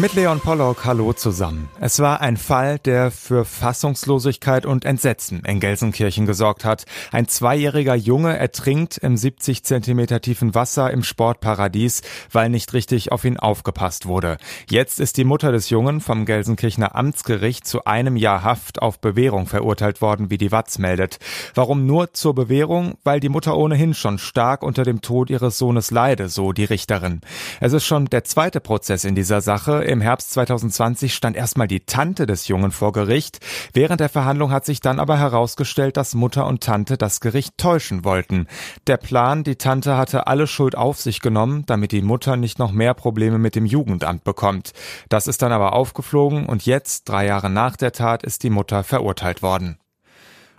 Mit Leon Pollock, hallo zusammen. Es war ein Fall, der für Fassungslosigkeit und Entsetzen in Gelsenkirchen gesorgt hat. Ein zweijähriger Junge ertrinkt im 70 Zentimeter tiefen Wasser im Sportparadies, weil nicht richtig auf ihn aufgepasst wurde. Jetzt ist die Mutter des Jungen vom Gelsenkirchener Amtsgericht zu einem Jahr Haft auf Bewährung verurteilt worden, wie die Watz meldet. Warum nur zur Bewährung? Weil die Mutter ohnehin schon stark unter dem Tod ihres Sohnes leide, so die Richterin. Es ist schon der zweite Prozess in dieser Sache. Im Herbst 2020 stand erstmal die Tante des Jungen vor Gericht. Während der Verhandlung hat sich dann aber herausgestellt, dass Mutter und Tante das Gericht täuschen wollten. Der Plan, die Tante hatte alle Schuld auf sich genommen, damit die Mutter nicht noch mehr Probleme mit dem Jugendamt bekommt. Das ist dann aber aufgeflogen und jetzt, drei Jahre nach der Tat, ist die Mutter verurteilt worden.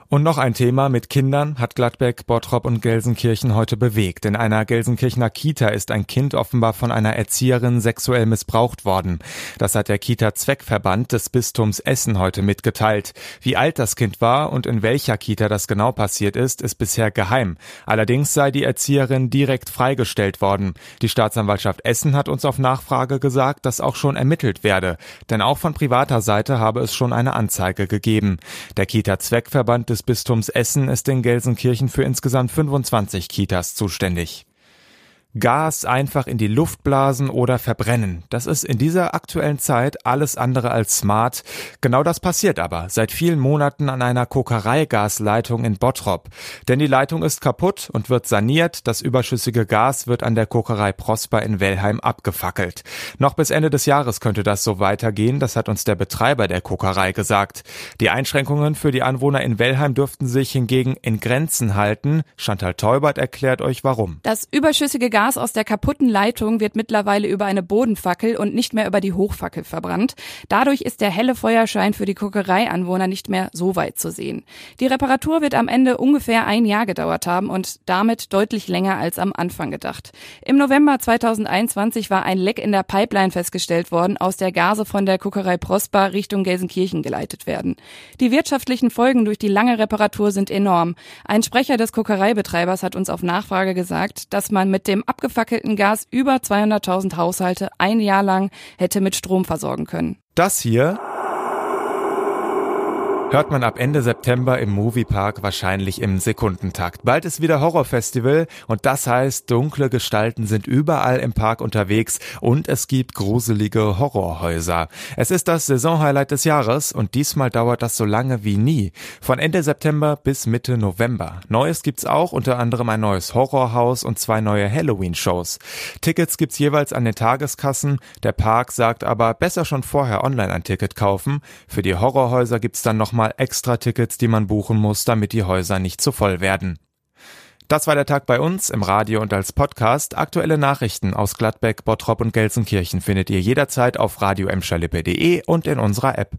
Und noch ein Thema mit Kindern hat Gladbeck, Bottrop und Gelsenkirchen heute bewegt. In einer Gelsenkirchener Kita ist ein Kind offenbar von einer Erzieherin sexuell missbraucht worden. Das hat der Kita-Zweckverband des Bistums Essen heute mitgeteilt. Wie alt das Kind war und in welcher Kita das genau passiert ist, ist bisher geheim. Allerdings sei die Erzieherin direkt freigestellt worden. Die Staatsanwaltschaft Essen hat uns auf Nachfrage gesagt, dass auch schon ermittelt werde. Denn auch von privater Seite habe es schon eine Anzeige gegeben. Der Kita-Zweckverband Bistums Essen ist in Gelsenkirchen für insgesamt 25 Kitas zuständig. Gas einfach in die Luft blasen oder verbrennen. Das ist in dieser aktuellen Zeit alles andere als smart. Genau das passiert aber seit vielen Monaten an einer Kokereigasleitung in Bottrop. Denn die Leitung ist kaputt und wird saniert. Das überschüssige Gas wird an der Kokerei Prosper in Wellheim abgefackelt. Noch bis Ende des Jahres könnte das so weitergehen. Das hat uns der Betreiber der Kokerei gesagt. Die Einschränkungen für die Anwohner in Wellheim dürften sich hingegen in Grenzen halten. Chantal Teubert erklärt euch warum. Das überschüssige Gas Gas aus der kaputten Leitung wird mittlerweile über eine Bodenfackel und nicht mehr über die Hochfackel verbrannt. Dadurch ist der helle Feuerschein für die Kokereianwohner nicht mehr so weit zu sehen. Die Reparatur wird am Ende ungefähr ein Jahr gedauert haben und damit deutlich länger als am Anfang gedacht. Im November 2021 war ein Leck in der Pipeline festgestellt worden, aus der Gase von der Kokerei Prosper Richtung Gelsenkirchen geleitet werden. Die wirtschaftlichen Folgen durch die lange Reparatur sind enorm. Ein Sprecher des Kokereibetreibers hat uns auf Nachfrage gesagt, dass man mit dem abgefackelten Gas über 200.000 Haushalte ein Jahr lang hätte mit Strom versorgen können. Das hier hört man ab Ende September im Moviepark wahrscheinlich im Sekundentakt. Bald ist wieder Horrorfestival und das heißt, dunkle Gestalten sind überall im Park unterwegs und es gibt gruselige Horrorhäuser. Es ist das Saisonhighlight des Jahres und diesmal dauert das so lange wie nie. Von Ende September bis Mitte November. Neues gibt's auch, unter anderem ein neues Horrorhaus und zwei neue Halloween-Shows. Tickets gibt's jeweils an den Tageskassen. Der Park sagt aber, besser schon vorher online ein Ticket kaufen. Für die Horrorhäuser gibt's dann nochmal nochmal extra Tickets, die man buchen muss, damit die Häuser nicht zu voll werden. Das war der Tag bei uns im Radio und als Podcast. Aktuelle Nachrichten aus Gladbeck, Bottrop und Gelsenkirchen findet ihr jederzeit auf radio und in unserer App.